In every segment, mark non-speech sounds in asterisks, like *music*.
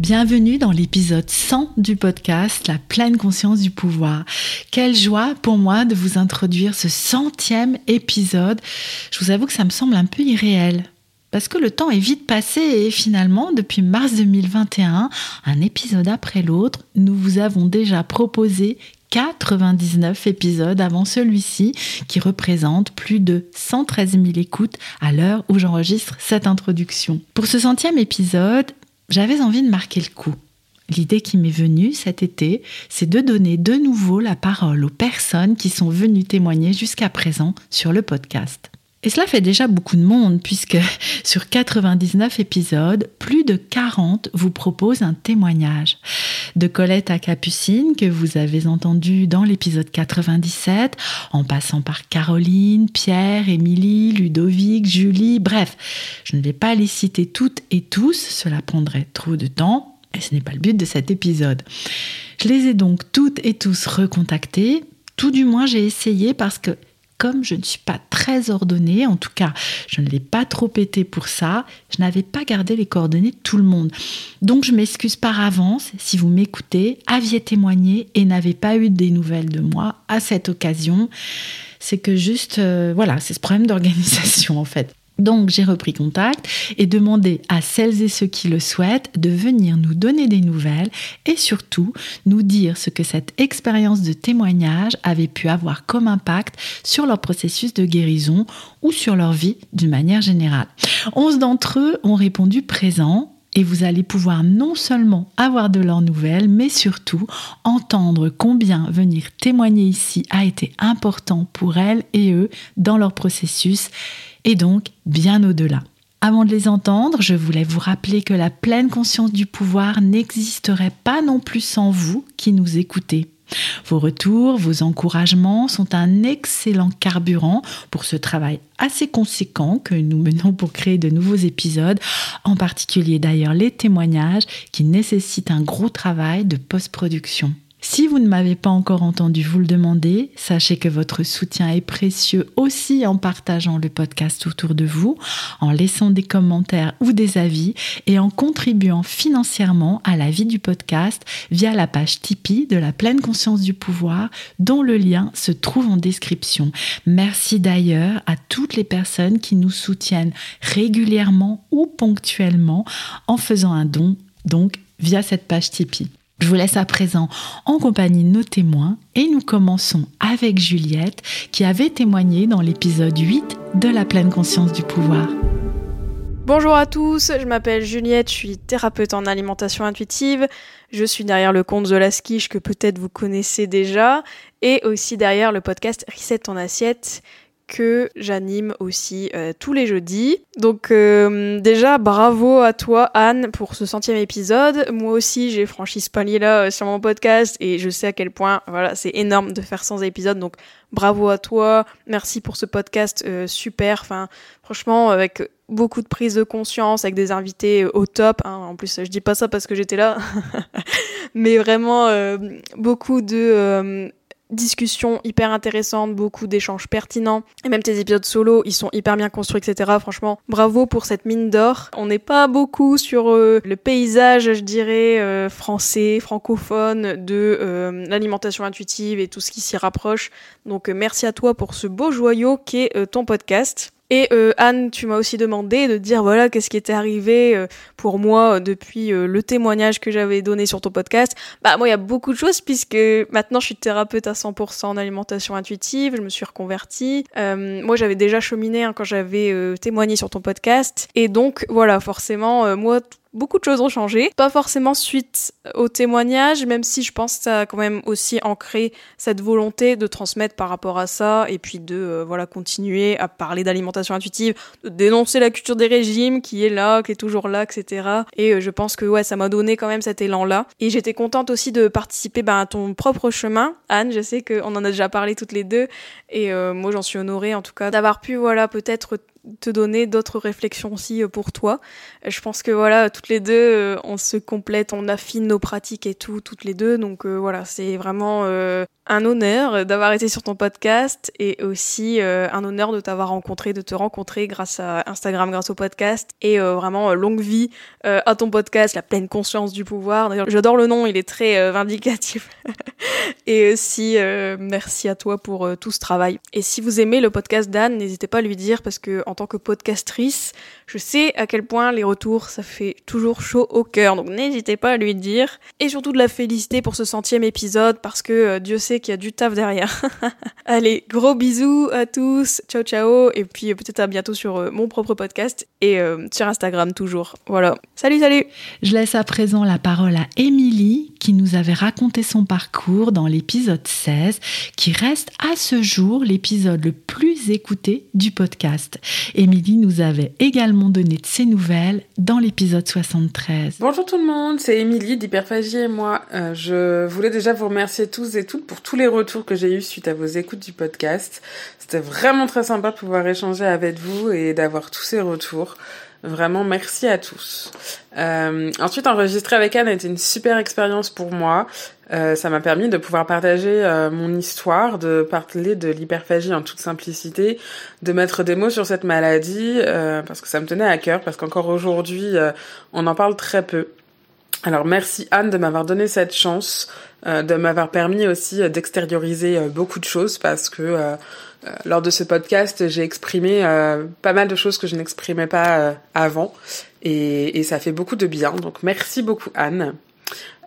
Bienvenue dans l'épisode 100 du podcast La pleine conscience du pouvoir. Quelle joie pour moi de vous introduire ce centième épisode. Je vous avoue que ça me semble un peu irréel. Parce que le temps est vite passé et finalement, depuis mars 2021, un épisode après l'autre, nous vous avons déjà proposé 99 épisodes avant celui-ci, qui représente plus de 113 000 écoutes à l'heure où j'enregistre cette introduction. Pour ce centième épisode, j'avais envie de marquer le coup. L'idée qui m'est venue cet été, c'est de donner de nouveau la parole aux personnes qui sont venues témoigner jusqu'à présent sur le podcast. Et cela fait déjà beaucoup de monde puisque *laughs* sur 99 épisodes, plus de 40 vous proposent un témoignage. De Colette à Capucine que vous avez entendu dans l'épisode 97, en passant par Caroline, Pierre, Émilie, Ludovic, Julie, bref, je ne vais pas les citer toutes et tous, cela prendrait trop de temps et ce n'est pas le but de cet épisode. Je les ai donc toutes et tous recontactés, tout du moins j'ai essayé parce que comme je ne suis pas très ordonnée, en tout cas, je ne l'ai pas trop été pour ça, je n'avais pas gardé les coordonnées de tout le monde. Donc je m'excuse par avance si vous m'écoutez, aviez témoigné et n'avez pas eu des nouvelles de moi à cette occasion. C'est que juste, euh, voilà, c'est ce problème d'organisation en fait. Donc j'ai repris contact et demandé à celles et ceux qui le souhaitent de venir nous donner des nouvelles et surtout nous dire ce que cette expérience de témoignage avait pu avoir comme impact sur leur processus de guérison ou sur leur vie d'une manière générale. Onze d'entre eux ont répondu présent et vous allez pouvoir non seulement avoir de leurs nouvelles, mais surtout entendre combien venir témoigner ici a été important pour elles et eux dans leur processus et donc bien au-delà. Avant de les entendre, je voulais vous rappeler que la pleine conscience du pouvoir n'existerait pas non plus sans vous qui nous écoutez. Vos retours, vos encouragements sont un excellent carburant pour ce travail assez conséquent que nous menons pour créer de nouveaux épisodes, en particulier d'ailleurs les témoignages qui nécessitent un gros travail de post-production. Si vous ne m'avez pas encore entendu vous le demander, sachez que votre soutien est précieux aussi en partageant le podcast autour de vous, en laissant des commentaires ou des avis et en contribuant financièrement à la vie du podcast via la page Tipeee de la pleine conscience du pouvoir dont le lien se trouve en description. Merci d'ailleurs à toutes les personnes qui nous soutiennent régulièrement ou ponctuellement en faisant un don, donc via cette page Tipeee. Je vous laisse à présent en compagnie nos témoins et nous commençons avec Juliette qui avait témoigné dans l'épisode 8 de la pleine conscience du pouvoir. Bonjour à tous, je m'appelle Juliette, je suis thérapeute en alimentation intuitive. Je suis derrière le compte Quiche que peut-être vous connaissez déjà et aussi derrière le podcast Reset ton assiette que j'anime aussi euh, tous les jeudis. Donc euh, déjà bravo à toi Anne pour ce centième épisode. Moi aussi j'ai franchi ce palier-là euh, sur mon podcast et je sais à quel point voilà c'est énorme de faire 100 épisodes. Donc bravo à toi. Merci pour ce podcast super. Enfin franchement avec beaucoup de prise de conscience avec des invités au top. Hein. En plus je dis pas ça parce que j'étais là, *laughs* mais vraiment beaucoup de discussions hyper intéressantes, beaucoup d'échanges pertinents. Et même tes épisodes solo, ils sont hyper bien construits, etc. Franchement, bravo pour cette mine d'or. On n'est pas beaucoup sur euh, le paysage, je dirais, euh, français, francophone de euh, l'alimentation intuitive et tout ce qui s'y rapproche. Donc merci à toi pour ce beau joyau qu'est ton podcast. Et euh, Anne, tu m'as aussi demandé de dire voilà qu'est-ce qui était arrivé euh, pour moi euh, depuis le témoignage que j'avais donné sur ton podcast. Bah moi il y a beaucoup de choses puisque maintenant je suis thérapeute à 100% en alimentation intuitive, je me suis reconvertie. moi j'avais déjà cheminé hein, quand j'avais témoigné sur ton podcast et donc voilà forcément moi beaucoup de choses ont changé. Pas forcément suite au témoignage, même si je pense que ça a quand même aussi ancré cette volonté de transmettre par rapport à ça et puis de euh, voilà continuer à parler d'alimentation intuitive, de dénoncer la culture des régimes qui est là, qui est toujours là, etc. Et euh, je pense que ouais, ça m'a donné quand même cet élan-là. Et j'étais contente aussi de participer ben, à ton propre chemin, Anne. Je sais qu'on en a déjà parlé toutes les deux et euh, moi j'en suis honorée en tout cas d'avoir pu voilà peut-être te donner d'autres réflexions aussi euh, pour toi. Euh, je pense que voilà, toutes les deux, euh, on se complète, on affine nos pratiques et tout, toutes les deux. Donc voilà, c'est vraiment un honneur d'avoir été sur ton podcast et aussi un honneur de t'avoir rencontré, de te rencontrer grâce à Instagram, grâce au podcast et vraiment longue vie à ton podcast, la pleine conscience du pouvoir. D'ailleurs, j'adore le nom, il est très vindicatif. *laughs* et aussi merci à toi pour tout ce travail. Et si vous aimez le podcast d'Anne, n'hésitez pas à lui dire parce que en tant que podcastrice, je sais à quel point les retours, ça fait toujours chaud au cœur. Donc n'hésitez pas à lui dire. Et surtout de la féliciter pour ce centième épisode parce que euh, Dieu sait qu'il y a du taf derrière. *laughs* Allez, gros bisous à tous. Ciao ciao. Et puis euh, peut-être à bientôt sur euh, mon propre podcast et sur Instagram toujours. Voilà. Salut, salut. Je laisse à présent la parole à Émilie qui nous avait raconté son parcours dans l'épisode 16 qui reste à ce jour l'épisode le plus écouté du podcast. Émilie nous avait également donné de ses nouvelles dans l'épisode 73. Bonjour tout le monde, c'est Émilie d'Hyperphagie et moi. Euh, je voulais déjà vous remercier tous et toutes pour tous les retours que j'ai eus suite à vos écoutes du podcast. C'était vraiment très sympa de pouvoir échanger avec vous et d'avoir tous ces retours. Vraiment, merci à tous. Euh, ensuite, enregistrer avec Anne a été une super expérience pour moi. Euh, ça m'a permis de pouvoir partager euh, mon histoire, de parler de l'hyperphagie en toute simplicité, de mettre des mots sur cette maladie, euh, parce que ça me tenait à cœur, parce qu'encore aujourd'hui, on en parle très peu. Alors merci Anne de m'avoir donné cette chance, de m'avoir permis aussi d'extérioriser beaucoup de choses, parce que euh, lors de ce podcast, j'ai exprimé euh, pas mal de choses que je n'exprimais pas euh, avant et, et, ça fait beaucoup de bien. Donc merci beaucoup Anne.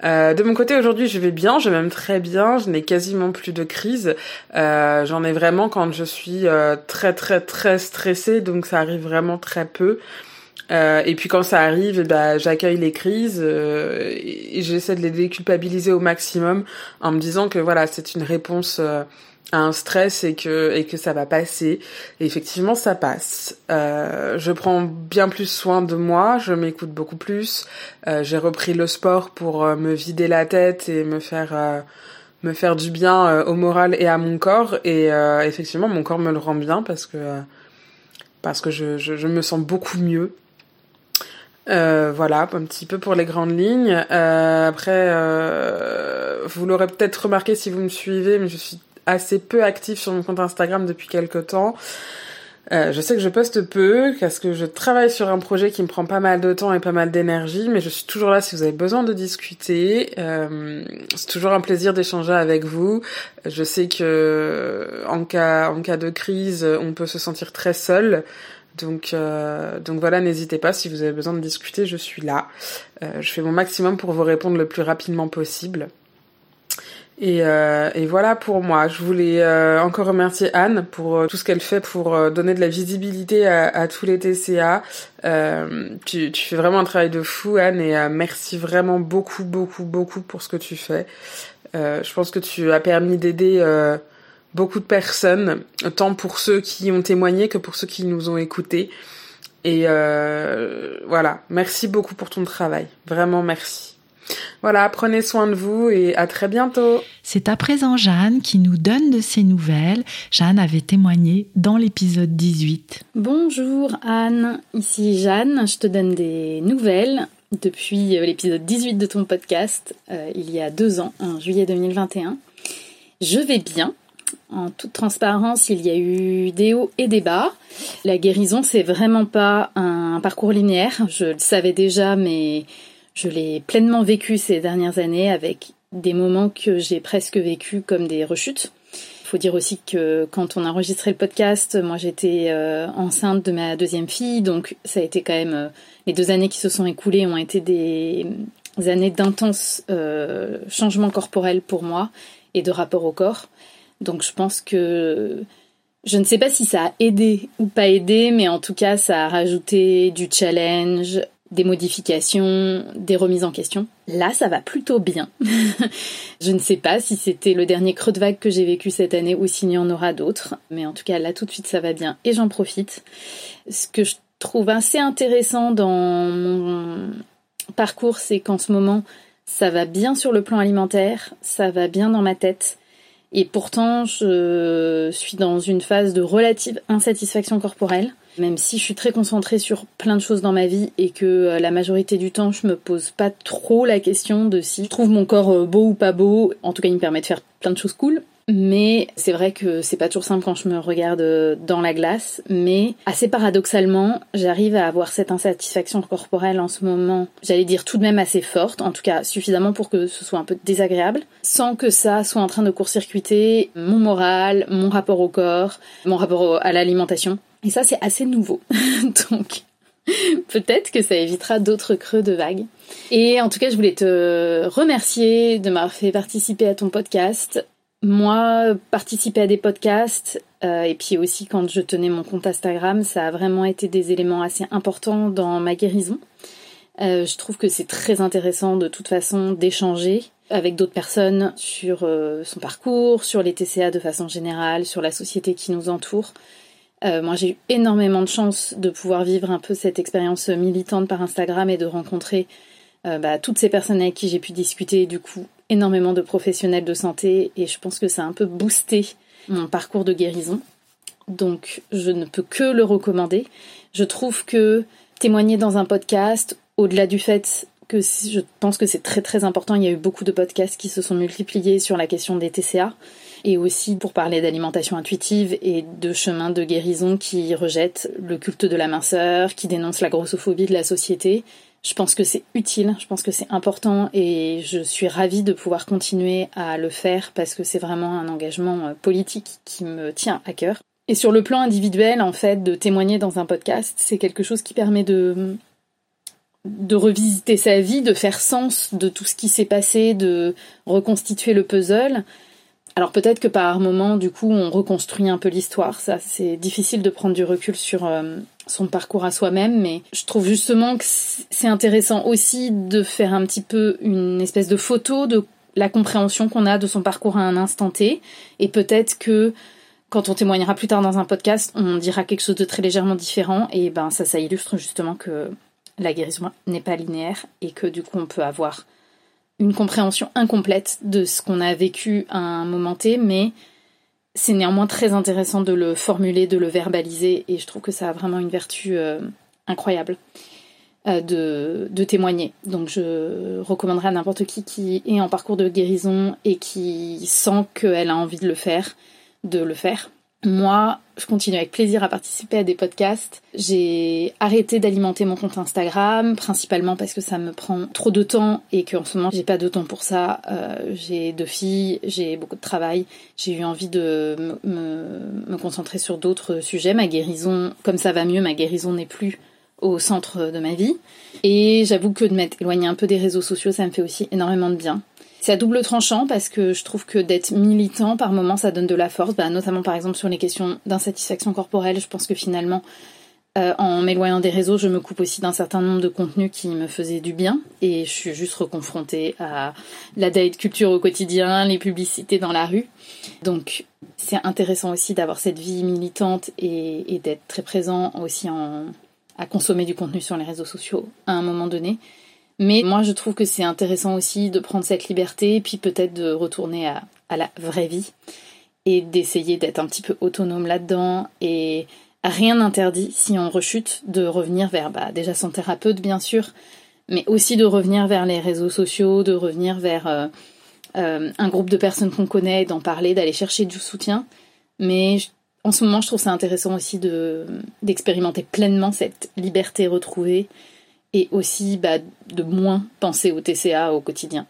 de mon côté aujourd'hui je vais bien, je vais même très bien, je n'ai quasiment plus de crise. J'en ai vraiment quand je suis très très très stressée, donc ça arrive vraiment très peu. Et puis quand ça arrive, eh ben, j'accueille les crises et j'essaie de les déculpabiliser au maximum en me disant que voilà c'est une réponse un stress et que et que ça va passer. Et effectivement, ça passe. Euh, je prends bien plus soin de moi, je m'écoute beaucoup plus. Euh, j'ai repris le sport pour euh, me vider la tête et me faire euh, me faire du bien euh, au moral et à mon corps. Et effectivement, mon corps me le rend bien parce que parce que je, je, je me sens beaucoup mieux. Voilà, un petit peu pour les grandes lignes. après, vous l'aurez peut-être remarqué si vous me suivez, mais je suis assez peu active sur mon compte Instagram depuis quelques temps. Euh, je sais que je poste peu parce que je travaille sur un projet qui me prend pas mal de temps et pas mal d'énergie, mais je suis toujours là si vous avez besoin de discuter. Euh, c'est toujours un plaisir d'échanger avec vous. Je sais que en cas en cas de crise, on peut se sentir très seul. Donc euh, donc voilà, n'hésitez pas si vous avez besoin de discuter, je suis là. Euh, je fais mon maximum pour vous répondre le plus rapidement possible. Et, euh, et, voilà pour moi. Je voulais euh, encore remercier Anne pour tout ce qu'elle fait pour donner de la visibilité à, tous les TCA. Tu, fais vraiment un travail de fou, Anne, et merci vraiment beaucoup, beaucoup, beaucoup pour ce que tu fais. je pense que tu as permis d'aider beaucoup de personnes, tant pour ceux qui ont témoigné que pour ceux qui nous ont écoutés. Et voilà, merci beaucoup pour ton travail. Vraiment merci. Voilà, prenez soin de vous et à très bientôt. C'est à présent Jeanne qui nous donne de ses nouvelles. Jeanne avait témoigné dans l'épisode 18. Bonjour Anne, ici Jeanne, je te donne des nouvelles depuis euh, l'épisode 18 de ton podcast, euh, il y a deux ans, en juillet 2021. Je vais bien. En toute transparence, il y a eu des hauts et des bas. La guérison, c'est vraiment pas un parcours linéaire. Je le savais déjà, mais je l'ai pleinement vécu ces dernières années avec des moments que j'ai presque vécu comme des rechutes. Il faut dire aussi que quand on a enregistré le podcast, moi j'étais euh, enceinte de ma deuxième fille, donc ça a été quand même euh, les deux années qui se sont écoulées ont été des, années d'intenses euh, changements corporels pour moi et de rapport au corps. Donc je pense que je ne sais pas si ça a aidé ou pas aidé, mais en tout cas ça a rajouté du challenge, des modifications, des remises en question. Là, ça va plutôt bien. *laughs* je ne sais pas si c'était le dernier creux de vague que j'ai vécu cette année ou s'il y en aura d'autres, mais en tout cas là tout de suite ça va bien et j'en profite. Ce que je trouve assez intéressant dans mon parcours, c'est qu'en ce moment, ça va bien sur le plan alimentaire, ça va bien dans ma tête. Et pourtant, je suis dans une phase de relative insatisfaction corporelle, même si je suis très concentrée sur plein de choses dans ma vie et que euh, la majorité du temps, je me pose pas trop la question de si je trouve mon corps euh, beau ou pas beau. En tout cas, il me permet de faire plein de choses cool. Mais c'est vrai que c'est pas toujours simple quand je me regarde euh, dans la glace, mais assez paradoxalement, j'arrive à avoir cette insatisfaction corporelle en ce moment, j'allais dire tout de même assez forte, en tout cas suffisamment pour que ce soit un peu désagréable, sans que ça soit en train de court-circuiter mon moral, mon rapport au corps, mon rapport à l'alimentation. Et ça c'est assez nouveau. *laughs* Donc Peut-être que ça évitera d'autres creux de vague. Et en tout cas, je voulais te remercier de m'avoir fait participer à ton podcast. Moi, participer à des podcasts, euh, et puis aussi quand je tenais mon compte Instagram, ça a vraiment été des éléments assez importants dans ma guérison. Euh, je trouve que c'est très intéressant de toute façon d'échanger avec d'autres personnes sur euh, son parcours, sur les TCA de façon générale, sur la société qui nous entoure. moi, j'ai eu énormément de chance de pouvoir vivre un peu cette expérience militante par Instagram et de rencontrer bah, toutes ces personnes avec qui j'ai pu discuter, du coup, énormément de professionnels de santé et je pense que ça a un peu boosté mon parcours de guérison. Donc je ne peux que le recommander. Je trouve que témoigner dans un podcast, au-delà du fait que je pense que c'est très très important, il y a eu beaucoup de podcasts qui se sont multipliés sur la question des TCA et aussi pour parler d'alimentation intuitive et de chemin de guérison qui rejettent le culte de la minceur, qui dénoncent la grossophobie de la société je pense que c'est utile, je pense que c'est important et je suis ravie de pouvoir continuer à le faire parce que c'est vraiment un engagement euh, politique qui me tient à cœur. Et sur le plan individuel, en fait, de témoigner dans un podcast, c'est quelque chose qui permet de de revisiter sa vie, de faire sens de tout ce qui s'est passé, de reconstituer le puzzle. Alors peut-être que par moment, du coup, on reconstruit un peu l'histoire. Ça, c'est difficile de prendre du recul sur euh, son parcours à soi-même, mais je trouve justement que c'est intéressant aussi de faire un petit peu une espèce de photo de la compréhension qu'on a de son parcours à un instant T, et peut-être que quand on témoignera plus tard dans un podcast, on dira quelque chose de très légèrement différent, et ben ça, ça illustre justement que la guérison n'est pas linéaire, et que du coup on peut avoir une compréhension incomplète de ce qu'on a vécu à un moment T, mais c'est néanmoins très intéressant de le formuler, de le verbaliser, et je trouve que ça a vraiment une vertu euh, incroyable euh, de, de, témoigner. Donc je recommanderais à n'importe qui qui est en parcours de guérison et qui sent qu'elle a envie de le faire, de le faire. Moi, je continue avec plaisir à participer à des podcasts. J'ai arrêté d'alimenter mon compte Instagram, principalement parce que ça me prend trop de temps et qu'en ce moment j'ai pas de temps pour ça. Euh, j'ai deux filles, j'ai beaucoup de travail. J'ai eu envie de me, concentrer sur d'autres sujets. Ma guérison, comme ça va mieux, ma guérison n'est plus au centre de ma vie. Et j'avoue que de m'être éloignée un peu des réseaux sociaux, ça me fait aussi énormément de bien. C'est à double tranchant parce que je trouve que d'être militant par moments ça donne de la force, bah, notamment par exemple sur les questions d'insatisfaction corporelle. Je pense que finalement, euh, en m'éloignant des réseaux, je me coupe aussi d'un certain nombre de contenus qui me faisaient du bien et je suis juste reconfrontée à la date culture au quotidien, les publicités dans la rue. Donc c'est intéressant aussi d'avoir cette vie militante et, d'être très présent aussi à consommer du contenu sur les réseaux sociaux à un moment donné. Mais moi, je trouve que c'est intéressant aussi de prendre cette liberté, puis peut-être de retourner à, la vraie vie et d'essayer d'être un petit peu autonome là-dedans et rien n'interdit si on rechute de revenir vers bah, déjà son thérapeute bien sûr, mais aussi de revenir vers les réseaux sociaux, de revenir vers euh, euh, un groupe de personnes qu'on connaît, d'en parler, d'aller chercher du soutien. Mais en ce moment, je trouve ça intéressant aussi de d'expérimenter pleinement cette liberté retrouvée et aussi bah, de moins penser au TCA au quotidien.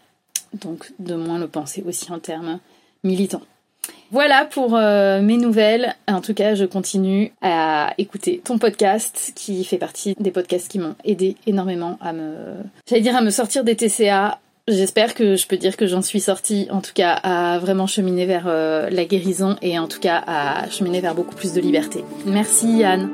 Donc de moins le penser aussi en termes militants. Voilà pour euh, mes nouvelles. En tout cas, je continue à écouter ton podcast qui fait partie des podcasts qui m'ont aidé énormément à me, j'allais dire à me sortir des TCA. J'espère que je peux dire que j'en suis sortie, en tout cas à vraiment cheminer vers euh, la guérison et en tout cas à cheminer vers beaucoup plus de liberté. Merci Anne.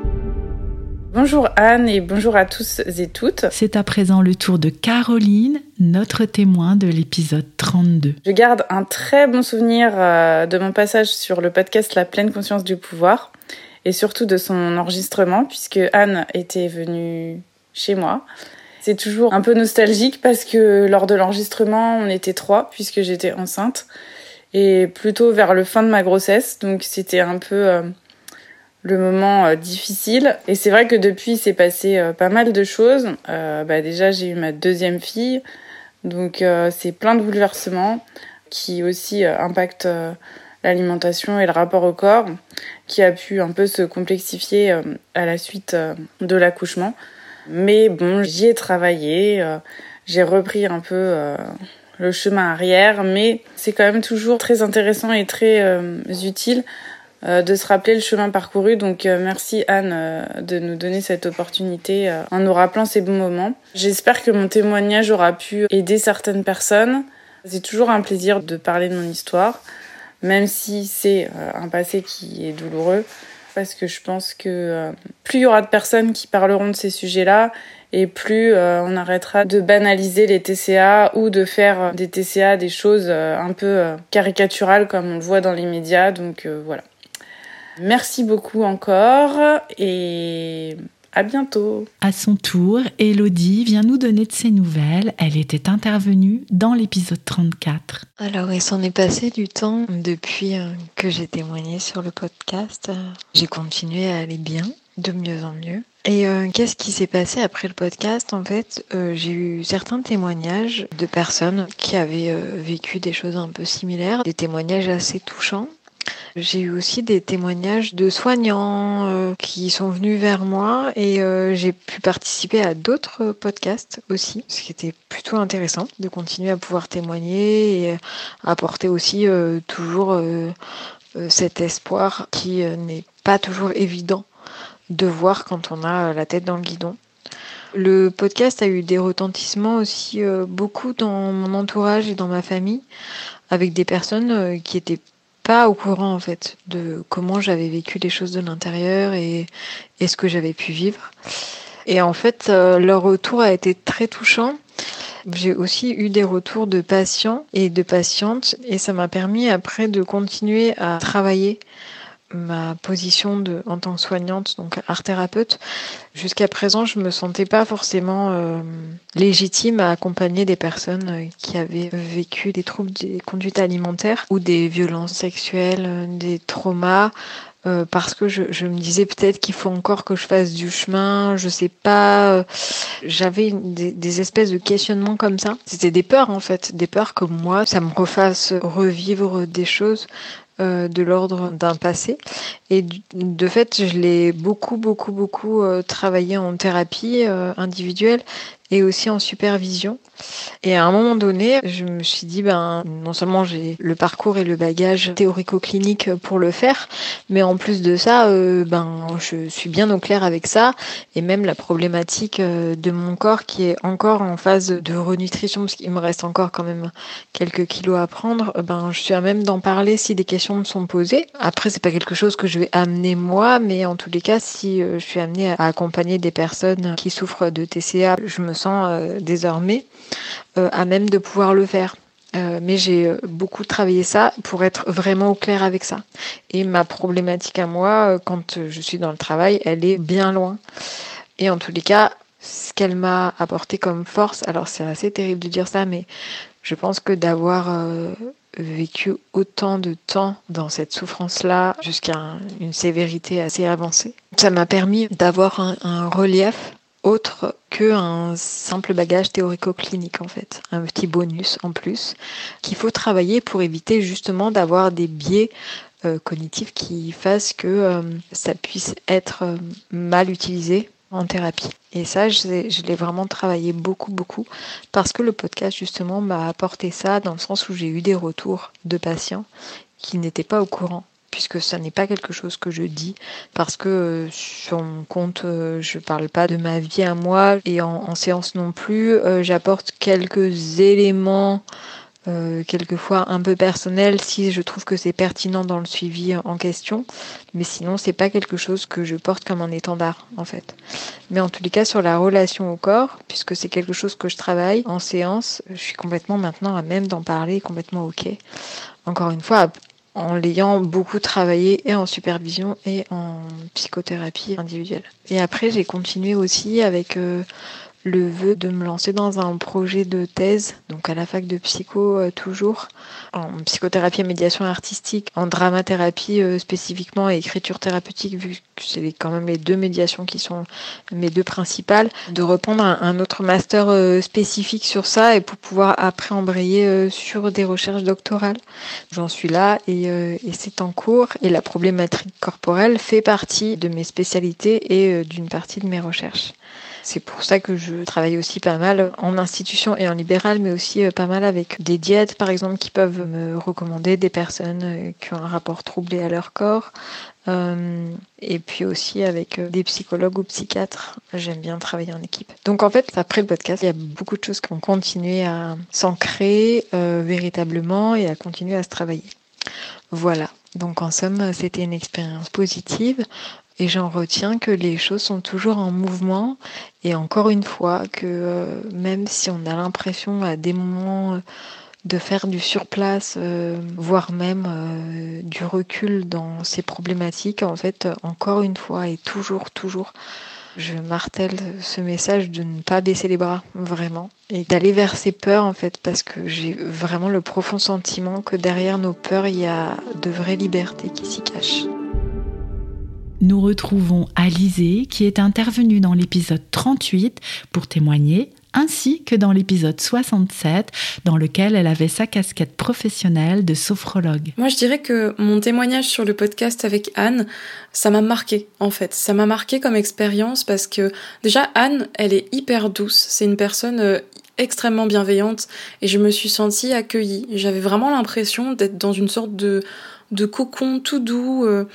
Bonjour Anne et bonjour à tous et toutes. C'est à présent le tour de Caroline, notre témoin de l'épisode 32. Je garde un très bon souvenir euh, de mon passage sur le podcast La pleine conscience du pouvoir et surtout de son enregistrement puisque Anne était venue chez moi. C'est toujours un peu nostalgique parce que lors de l'enregistrement, on était trois puisque j'étais enceinte et plutôt vers le fin de ma grossesse. Donc c'était un peu... Euh, le moment euh, difficile. Et c'est vrai que depuis, il s'est passé euh, pas mal de choses. Euh, bah, déjà, j'ai eu ma deuxième fille, donc c'est plein de bouleversements qui aussi impactent l'alimentation et le rapport au corps, qui a pu un peu se complexifier à la suite de l'accouchement. Mais bon, j'y ai travaillé, j'ai repris un peu le chemin arrière, mais c'est quand même toujours très intéressant et très utile euh, de se rappeler le chemin parcouru. Donc euh, merci Anne euh, de nous donner cette opportunité en nous rappelant ces bons moments. J'espère que mon témoignage aura pu aider certaines personnes. C'est toujours un plaisir de parler de mon histoire, même si c'est un passé qui est douloureux, parce que je pense que plus il y aura de personnes qui parleront de ces sujets-là, et plus on arrêtera de banaliser les TCA ou de faire des TCA des choses un peu caricaturales comme on le voit dans les médias. Donc voilà. Merci beaucoup encore et à bientôt. À son tour, Elodie vient nous donner de ses nouvelles. Elle était intervenue dans l'épisode 34. Alors, il s'en est passé du temps depuis euh, que j'ai témoigné sur le podcast. J'ai continué à aller bien, de mieux en mieux. Et euh, qu'est-ce qui s'est passé après le podcast? En fait, euh, j'ai eu certains témoignages de personnes qui avaient vécu des choses un peu similaires, des témoignages assez touchants. J'ai eu aussi des témoignages de soignants euh, qui sont venus vers moi et euh, j'ai pu participer à d'autres podcasts aussi, ce qui était plutôt intéressant de continuer à pouvoir témoigner et apporter aussi euh, toujours cet espoir qui n'est pas toujours évident de voir quand on a la tête dans le guidon. Le podcast a eu des retentissements aussi beaucoup dans mon entourage et dans ma famille, avec des personnes qui étaient pas au courant en fait de comment j'avais vécu les choses de l'intérieur et, et ce que j'avais pu vivre. Et en fait, euh, leur retour a été très touchant. J'ai aussi eu des retours de patients et de patientes et ça m'a permis après de continuer à travailler ma position de, en tant que soignante, donc art thérapeute, jusqu'à présent, je me sentais pas forcément euh, légitime à accompagner des personnes euh, qui avaient vécu des troubles des conduites alimentaires ou des violences sexuelles, euh, des traumas. parce que je, je me disais peut-être qu'il faut encore que je fasse du chemin, je sais pas. J'avais des, des espèces de questionnements comme ça. C'était des peurs en fait, des peurs que moi, ça me refasse revivre des choses euh, de l'ordre d'un passé. Et de fait, je l'ai beaucoup, beaucoup, beaucoup euh, travaillé en thérapie euh, individuelle et aussi en supervision. Et à un moment donné, je me suis dit, ben, non seulement j'ai le parcours et le bagage théorico-clinique pour le faire, mais en plus de ça, euh, ben, je suis bien au clair avec ça. Et même la problématique euh, de mon corps qui est encore en phase de renutrition, parce qu'il me reste encore quand même quelques kilos à prendre, ben, je suis à même d'en parler si des questions me sont posées. Après, c'est pas quelque chose que je vais amener moi, mais en tous les cas, si euh, je suis amenée à accompagner des personnes qui souffrent de TCA, je me sens désormais euh, à même de pouvoir le faire. Euh, mais j'ai euh, beaucoup travaillé ça pour être vraiment au clair avec ça. Et ma problématique à moi, quand je suis dans le travail, elle est bien loin. Et en tous les cas, ce qu'elle m'a apporté comme force, alors c'est assez terrible de dire ça, mais je pense que d'avoir vécu autant de temps dans cette souffrance-là, jusqu'à une sévérité assez avancée, ça m'a permis d'avoir un relief autre qu'un simple bagage théorico-clinique en fait, un petit bonus en plus qu'il faut travailler pour éviter justement d'avoir des biais euh, cognitifs qui fassent que euh, ça puisse être euh, mal utilisé en thérapie. Et ça, je l'ai vraiment travaillé beaucoup, beaucoup, parce que le podcast, justement, m'a apporté ça dans le sens où j'ai eu des retours de patients qui n'étaient pas au courant puisque ça n'est pas quelque chose que je dis, parce que euh, sur mon compte, euh, je parle pas de ma vie à moi, et en, séance non plus, euh, j'apporte quelques éléments, quelquefois un peu personnels, si je trouve que c'est pertinent dans le suivi en question, mais sinon c'est pas quelque chose que je porte comme un étendard en fait. Mais en tous les cas sur la relation au corps, puisque c'est quelque chose que je travaille en séance, je suis complètement maintenant à même d'en parler, complètement ok. Encore une fois, en l'ayant beaucoup travaillé et en supervision et en psychothérapie individuelle. Et après, j'ai continué aussi avec euh, le vœu de me lancer dans un projet de thèse, donc à la fac de psycho euh, toujours, en psychothérapie et médiation artistique, en dramathérapie euh, spécifiquement et écriture thérapeutique, vu que c'est quand même les deux médiations qui sont mes deux principales, de reprendre un, autre master euh, spécifique sur ça et pour pouvoir après embrayer sur des recherches doctorales. J'en suis là et, et c'est en cours et la problématique corporelle fait partie de mes spécialités et d'une partie de mes recherches. C'est pour ça que je travaille aussi pas mal en institution et en libéral, mais aussi euh, pas mal avec des diètes, par exemple, qui peuvent me recommander des personnes euh, qui ont un rapport troublé à leur corps. Euh, et puis aussi avec des psychologues ou psychiatres. J'aime bien travailler en équipe. Donc en fait, après le podcast, il y a beaucoup de choses qui ont continué à s'ancrer véritablement et à continuer à se travailler. Voilà. Donc en somme, c'était une expérience positive. Et j'en retiens que les choses sont toujours en mouvement. Et encore une fois que euh, même si on a l'impression à des moments euh, de faire du surplace, euh, voire même du recul dans ces problématiques, en fait, encore une fois et toujours, toujours, je martèle ce message de ne pas baisser les bras, vraiment, et d'aller vers ces peurs, en fait, parce que j'ai vraiment le profond sentiment que derrière nos peurs, il y a de vraies libertés qui s'y cachent nous retrouvons Alizée qui est intervenue dans l'épisode 38 pour témoigner ainsi que dans l'épisode 67 dans lequel elle avait sa casquette professionnelle de sophrologue. Moi je dirais que mon témoignage sur le podcast avec Anne, ça m'a marqué en fait. Ça m'a marqué comme expérience parce que déjà Anne, elle est hyper douce. C'est une personne euh, extrêmement bienveillante et je me suis sentie accueillie. J'avais vraiment l'impression d'être dans une sorte de, de cocon tout doux. Euh,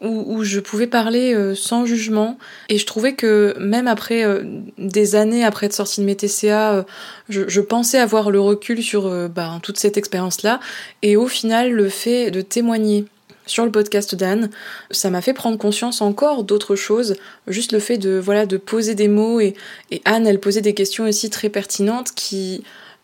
où, je pouvais parler euh, sans jugement. Et je trouvais que même après euh, des années après être sortie de mes TCA, euh, je, pensais avoir le recul sur bah, toute cette expérience-là. Et au final, le fait de témoigner sur le podcast d'Anne, ça m'a fait prendre conscience encore d'autres choses. Juste le fait de voilà de poser des mots et, et Anne, elle posait des questions aussi très pertinentes qui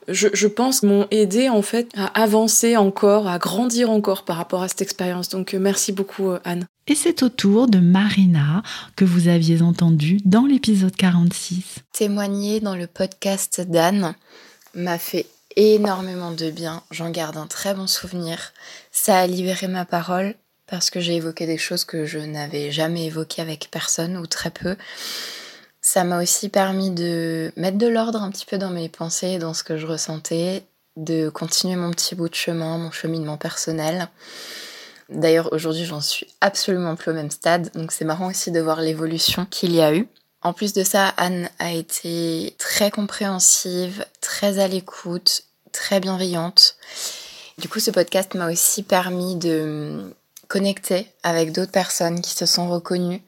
je, je pense, m'ont aidé en fait à avancer encore, à grandir encore par rapport à cette expérience. Donc euh, merci beaucoup euh, Anne. Et c'est au tour de Marina que vous aviez entendu dans l'épisode 46. Témoigner dans le podcast d'Anne m'a fait énormément de bien. J'en garde un très bon souvenir. Ça a libéré ma parole parce que j'ai évoqué des choses que je n'avais jamais évoquées avec personne ou très peu. Ça m'a aussi permis de mettre de l'ordre un petit peu dans mes pensées, dans ce que je ressentais, de continuer mon petit bout de chemin, mon cheminement personnel. D'ailleurs, aujourd'hui, j'en suis absolument plus au même stade, donc c'est marrant aussi de voir l'évolution qu'il y a eu. En plus de ça, Anne a été très compréhensive, très à l'écoute, très bienveillante. Du coup, ce podcast m'a aussi permis de connecter avec d'autres personnes qui se sont reconnues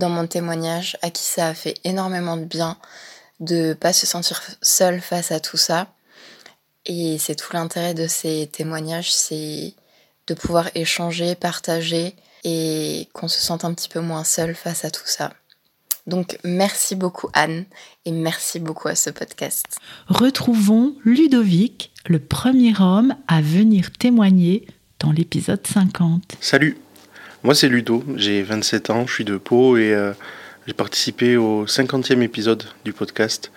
dans mon témoignage, à qui ça a fait énormément de bien de pas se sentir seul face à tout ça. Et c'est tout l'intérêt de ces témoignages, c'est de pouvoir échanger, partager et qu'on se sente un petit peu moins seul face à tout ça. Donc merci beaucoup Anne et merci beaucoup à ce podcast. Retrouvons Ludovic, le premier homme à venir témoigner dans l'épisode 50. Salut moi, c'est Ludo, j'ai 27 ans, je suis de Pau et euh, j'ai participé au 50e épisode du podcast.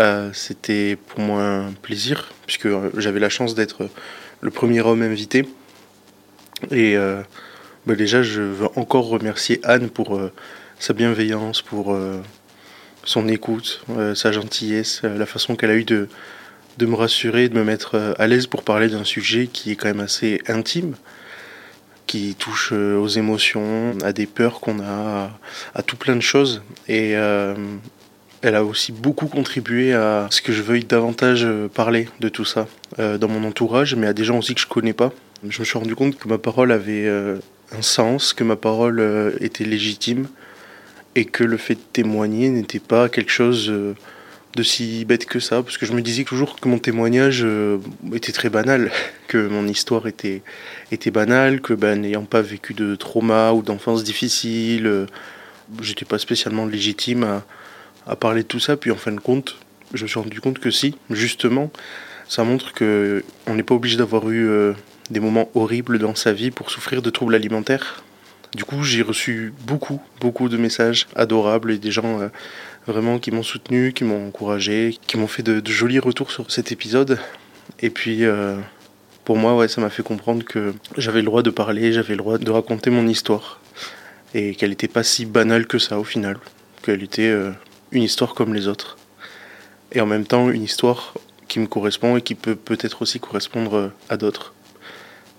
Euh, c'était pour moi un plaisir, puisque euh, j'avais la chance d'être le premier homme invité. Et bah, déjà, je veux encore remercier Anne pour sa bienveillance, pour son écoute, sa gentillesse, la façon qu'elle a eu de, de me rassurer, de me mettre à l'aise pour parler d'un sujet qui est quand même assez intime qui touche euh, aux émotions, à des peurs qu'on a, à, tout plein de choses. Et euh, elle a aussi beaucoup contribué à ce que je veuille davantage euh, parler de tout ça dans mon entourage, mais à des gens aussi que je connais pas. Je me suis rendu compte que ma parole avait un sens, que ma parole était légitime et que le fait de témoigner n'était pas quelque chose de si bête que ça, parce que je me disais toujours que mon témoignage euh, était très banal, *laughs* que mon histoire était, était banale, que ben, n'ayant pas vécu de trauma ou d'enfance difficile, euh, j'étais pas spécialement légitime à, parler de tout ça. Puis en fin de compte, je me suis rendu compte que si, justement, ça montre que on n'est pas obligé d'avoir eu euh, des moments horribles dans sa vie pour souffrir de troubles alimentaires. Du coup, j'ai reçu beaucoup, beaucoup de messages adorables et des gens vraiment qui m'ont soutenu, qui m'ont encouragé, qui m'ont fait de, jolis retours sur cet épisode. Et puis, euh, pour moi, ouais, ça m'a fait comprendre que j'avais le droit de parler, j'avais le droit de raconter mon histoire. Et qu'elle n'était pas si banale que ça au final. Qu'elle était euh, une histoire comme les autres. Et en même temps, une histoire qui me correspond et qui peut peut-être aussi correspondre euh, à d'autres.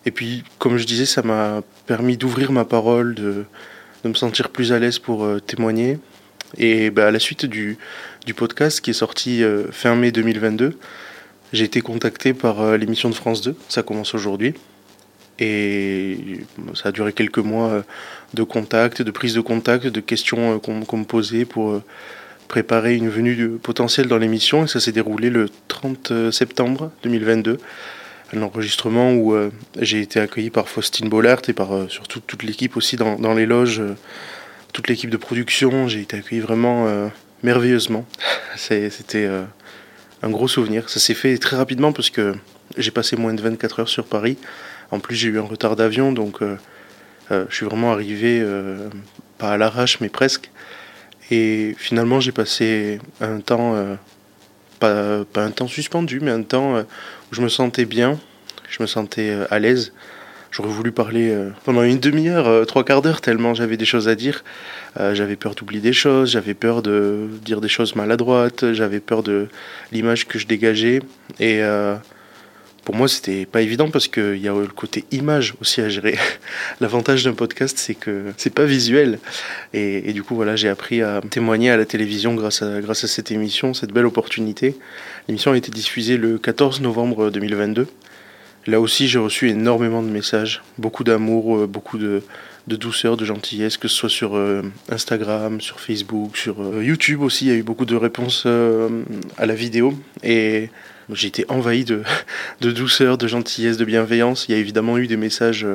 Et puis, comme je disais, ça m'a permis d'ouvrir ma parole, de, de, me sentir plus à l'aise pour témoigner, et bah, à la suite du, podcast qui est sorti euh, fin mai 2022, j'ai été contacté par euh, l'émission de France 2, ça commence aujourd'hui. Et ça a duré quelques mois euh, de contact, de prise de contact, de questions qu'on me posait pour préparer une venue potentielle dans l'émission. Et ça s'est déroulé le 30 septembre 2022 un enregistrement où j'ai été accueilli par Faustine Bollert et par surtout toute l'équipe aussi dans les loges toute l'équipe de production. J'ai été accueilli vraiment euh, merveilleusement. C'était euh, un gros souvenir. Ça s'est fait très rapidement parce que j'ai passé moins de 24 heures sur Paris. En plus, j'ai eu un retard d'avion, donc euh, je suis vraiment arrivé, pas à l'arrache, mais presque. Et finalement, j'ai passé un temps, pas, pas, un temps suspendu, mais un temps où je me sentais bien, je me sentais à l'aise. J'aurais voulu parler euh, pendant une demi-heure, euh, trois quarts d'heure, tellement j'avais des choses à dire. Euh, j'avais peur d'oublier des choses, j'avais peur de dire des choses maladroites, j'avais peur de l'image que je dégageais. Et pour moi, c'était pas évident parce qu'il y a le côté image aussi à gérer. *laughs* L'avantage d'un podcast, c'est que c'est pas visuel. Et, du coup, voilà, j'ai appris à témoigner à la télévision grâce à cette émission, cette belle opportunité. L'émission a été diffusée le 14 novembre 2022. Là aussi, j'ai reçu énormément de messages, beaucoup d'amour, euh, beaucoup de, douceur, de gentillesse, que ce soit sur euh, Instagram, sur Facebook, sur euh, YouTube aussi. Il y a eu beaucoup de réponses à la vidéo et j'ai été envahi *laughs* de, douceur, de gentillesse, de bienveillance. Il y a évidemment eu des messages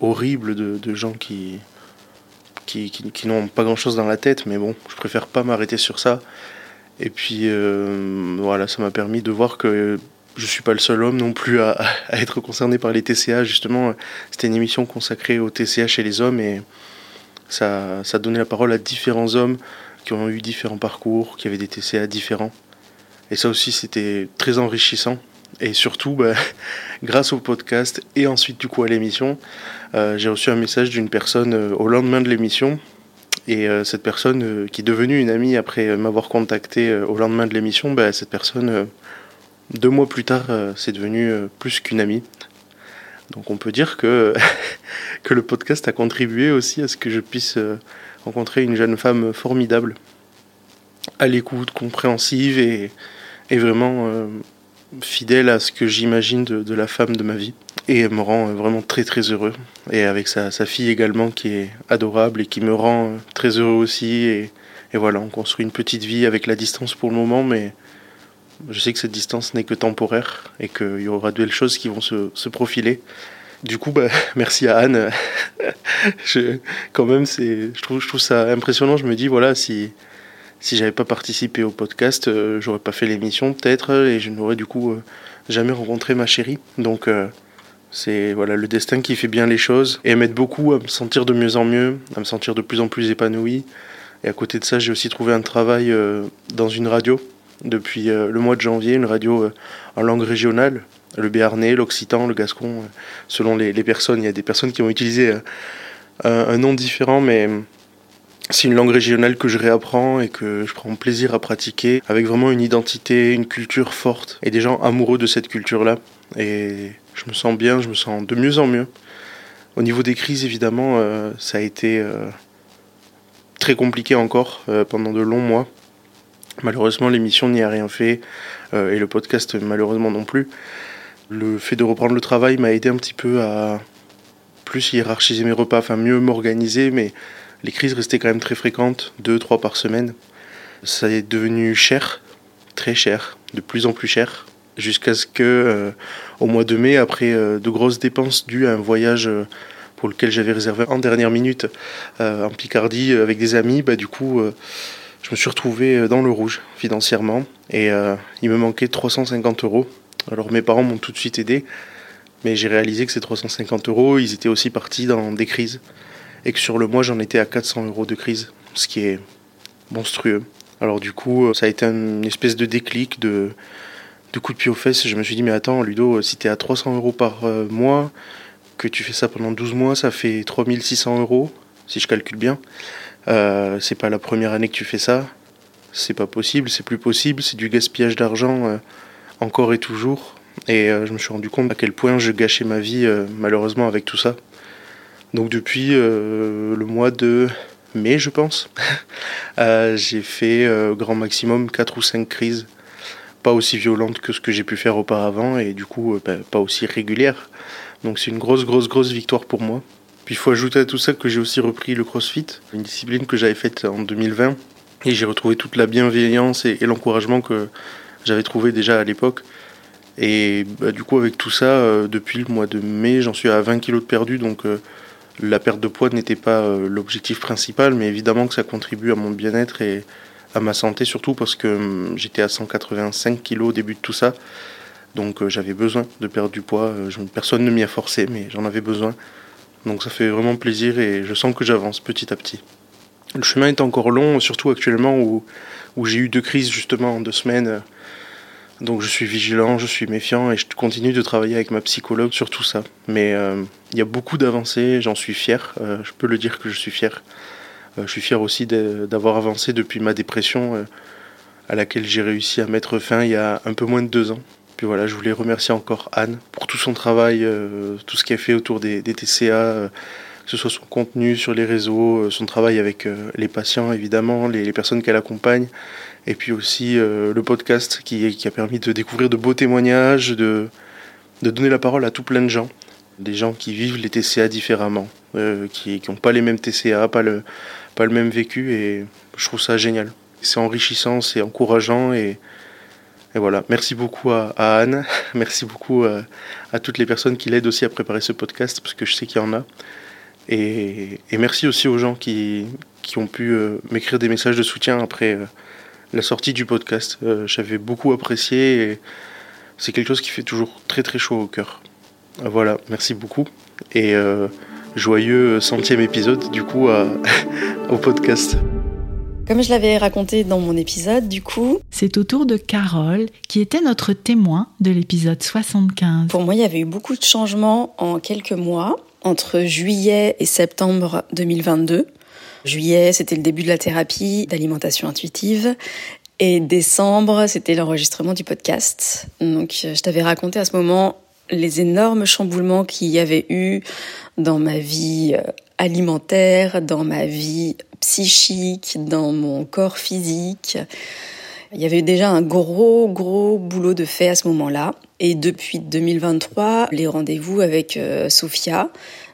horribles de, gens qui, qui, n'ont pas grand chose dans la tête, mais bon, je préfère pas m'arrêter sur ça. Et puis voilà, ça m'a permis de voir que je suis pas le seul homme non plus à, être concerné par les TCA. Justement, c'était une émission consacrée aux TCA chez les hommes et ça, ça donnait la parole à différents hommes qui ont eu différents parcours, qui avaient des TCA différents. Et ça aussi, c'était très enrichissant. Et surtout, bah, *laughs* grâce au podcast et ensuite du coup à l'émission, euh, j'ai reçu un message d'une personne euh, au lendemain de l'émission. Et euh, cette personne, qui est devenue une amie après m'avoir contacté au lendemain de l'émission, bah, cette personne deux mois plus tard, euh, c'est devenu euh, plus qu'une amie. Donc on peut dire que, *laughs* que le podcast a contribué aussi à ce que je puisse euh, rencontrer une jeune femme formidable, à l'écoute, compréhensive et, et vraiment fidèle à ce que j'imagine de, la femme de ma vie. Et elle me rend vraiment très très heureux. Et avec sa, sa, fille également qui est adorable et qui me rend très heureux aussi. Et, et voilà, on construit une petite vie avec la distance pour le moment, mais je sais que cette distance n'est que temporaire et qu'il y aura de belles choses qui vont se, se profiler. Du coup, bah, *laughs* merci à Anne. *laughs* je, quand même, c'est, je, trouve, ça impressionnant. Je me dis, voilà, si, si j'avais pas participé au podcast, euh, j'aurais pas fait l'émission peut-être et je n'aurais du coup euh, jamais rencontré ma chérie. Donc, euh, c'est voilà le destin qui fait bien les choses et m'aide beaucoup à me sentir de mieux en mieux, à me sentir de plus en plus épanoui. Et à côté de ça, j'ai aussi trouvé un travail dans une radio depuis euh, le mois de janvier, une radio euh, en langue régionale, le béarnais, l'occitan, le gascon, euh, selon les, personnes. Il y a des personnes qui ont utilisé un, nom différent, mais c'est une langue régionale que je réapprends et que je prends plaisir à pratiquer, avec vraiment une identité, une culture forte, et des gens amoureux de cette culture-là. Et je me sens bien, je me sens de mieux en mieux. Au niveau des crises, évidemment, ça a été très compliqué encore pendant de longs mois. Malheureusement, l'émission n'y a rien fait, euh, et le podcast malheureusement non plus. Le fait de reprendre le travail m'a aidé un petit peu à plus hiérarchiser mes repas, enfin mieux m'organiser, mais les crises restaient quand même très fréquentes, deux, trois par semaine. Ça est devenu cher, très cher, de plus en plus cher, jusqu'à ce que, euh, au mois de mai, après euh, de grosses dépenses dues à un voyage pour lequel j'avais réservé en dernière minute en Picardie avec des amis, bah, du coup, je me suis retrouvé dans le rouge financièrement et il me manquait 350 euros. Alors mes parents m'ont tout de suite aidé, mais j'ai réalisé que ces 350 euros, ils étaient aussi partis dans des crises et que sur le mois, j'en étais à 400 euros de crise, ce qui est monstrueux. Alors du coup, ça a été une espèce de déclic, de, de coup de pied aux fesses. Je me suis dit, mais attends, Ludo, si t'es à 300 euros par euh, mois, que tu fais ça pendant 12 mois, ça fait 3600 euros, si je calcule bien. Euh, c'est pas la première année que tu fais ça. C'est pas possible, c'est plus possible, c'est du gaspillage d'argent euh, encore et toujours. Et je me suis rendu compte à quel point je gâchais ma vie malheureusement avec tout ça. Donc depuis le mois de mai, je pense, *laughs* j'ai fait grand maximum 4 ou 5 crises pas aussi violente que ce que j'ai pu faire auparavant et du coup euh, bah, pas aussi régulière. Donc c'est une grosse, grosse, grosse victoire pour moi. Puis il faut ajouter à tout ça que j'ai aussi repris le CrossFit, une discipline que j'avais faite en 2020 et j'ai retrouvé toute la bienveillance et, l'encouragement que j'avais trouvé déjà à l'époque. Et bah, du coup avec tout ça, euh, depuis le mois de mai, j'en suis à 20 kg de perdu, donc euh, la perte de poids n'était pas l'objectif principal, mais évidemment que ça contribue à mon bien-être et, à ma santé surtout parce que hum, j'étais à 185 kg au début de tout ça. Donc euh, j'avais besoin de perdre du poids. Euh, personne ne m'y a forcé, mais j'en avais besoin. Donc ça fait vraiment plaisir et je sens que j'avance petit à petit. Le chemin est encore long, surtout actuellement où, où j'ai eu deux crises justement en deux semaines. Donc je suis vigilant, je suis méfiant et je continue de travailler avec ma psychologue sur tout ça. Mais euh, il y a beaucoup d'avancées, j'en suis fier. je peux le dire que je suis fier. Euh, je suis fier aussi d'avoir avancé depuis ma dépression euh, à laquelle j'ai réussi à mettre fin il y a un peu moins de deux ans. Voilà, je voulais remercier encore Anne pour tout son travail, euh, tout ce qu'elle fait autour des, TCA, que ce soit son contenu sur les réseaux, son travail avec les patients évidemment, les, personnes qu'elle accompagne, et puis aussi le podcast qui, a permis de découvrir de beaux témoignages, de, de donner la parole à tout plein de gens, des gens qui vivent les TCA différemment, qui n'ont pas les mêmes TCA, pas le, pas le même vécu et je trouve ça génial. C'est enrichissant, c'est encourageant et, et, voilà. Merci beaucoup à, Anne, *laughs* merci beaucoup à, à, toutes les personnes qui l'aident aussi à préparer ce podcast parce que je sais qu'il y en a. Et, et, merci aussi aux gens qui, qui ont pu euh, m'écrire des messages de soutien après euh, la sortie du podcast. Euh, j'avais beaucoup apprécié et c'est quelque chose qui fait toujours très très chaud au cœur. Voilà, merci beaucoup. Et joyeux centième épisode du coup *laughs* au podcast. Comme je l'avais raconté dans mon épisode, du coup... C'est au tour de Carole, qui était notre témoin de l'épisode 75. Pour moi, il y avait eu beaucoup de changements en quelques mois, entre juillet et septembre 2022. Juillet, c'était le début de la thérapie d'alimentation intuitive. Et décembre, c'était l'enregistrement du podcast. Donc, je t'avais raconté à ce moment les énormes chamboulements qu'il y avait eu dans ma vie euh, alimentaire, dans ma vie psychique, dans mon corps physique. Il y avait déjà un gros, gros boulot de fait à ce moment-là. Et depuis 2023, les rendez-vous avec euh, Sophia,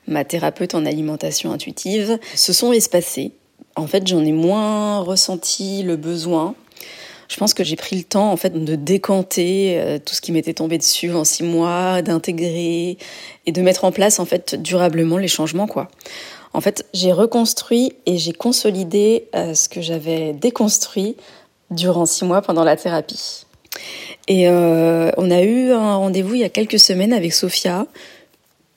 ma thérapeute en alimentation intuitive, se sont espacés. En fait, j'en ai moins ressenti le besoin je pense que j'ai pris le temps en fait de décanter euh, tout ce qui m'était tombé dessus en six mois, d'intégrer et de mettre en place en fait durablement les changements quoi. En fait, j'ai reconstruit et j'ai consolidé euh, ce que j'avais déconstruit durant six mois pendant la thérapie. Et euh, on a eu un rendez-vous il y a quelques semaines avec Sophia,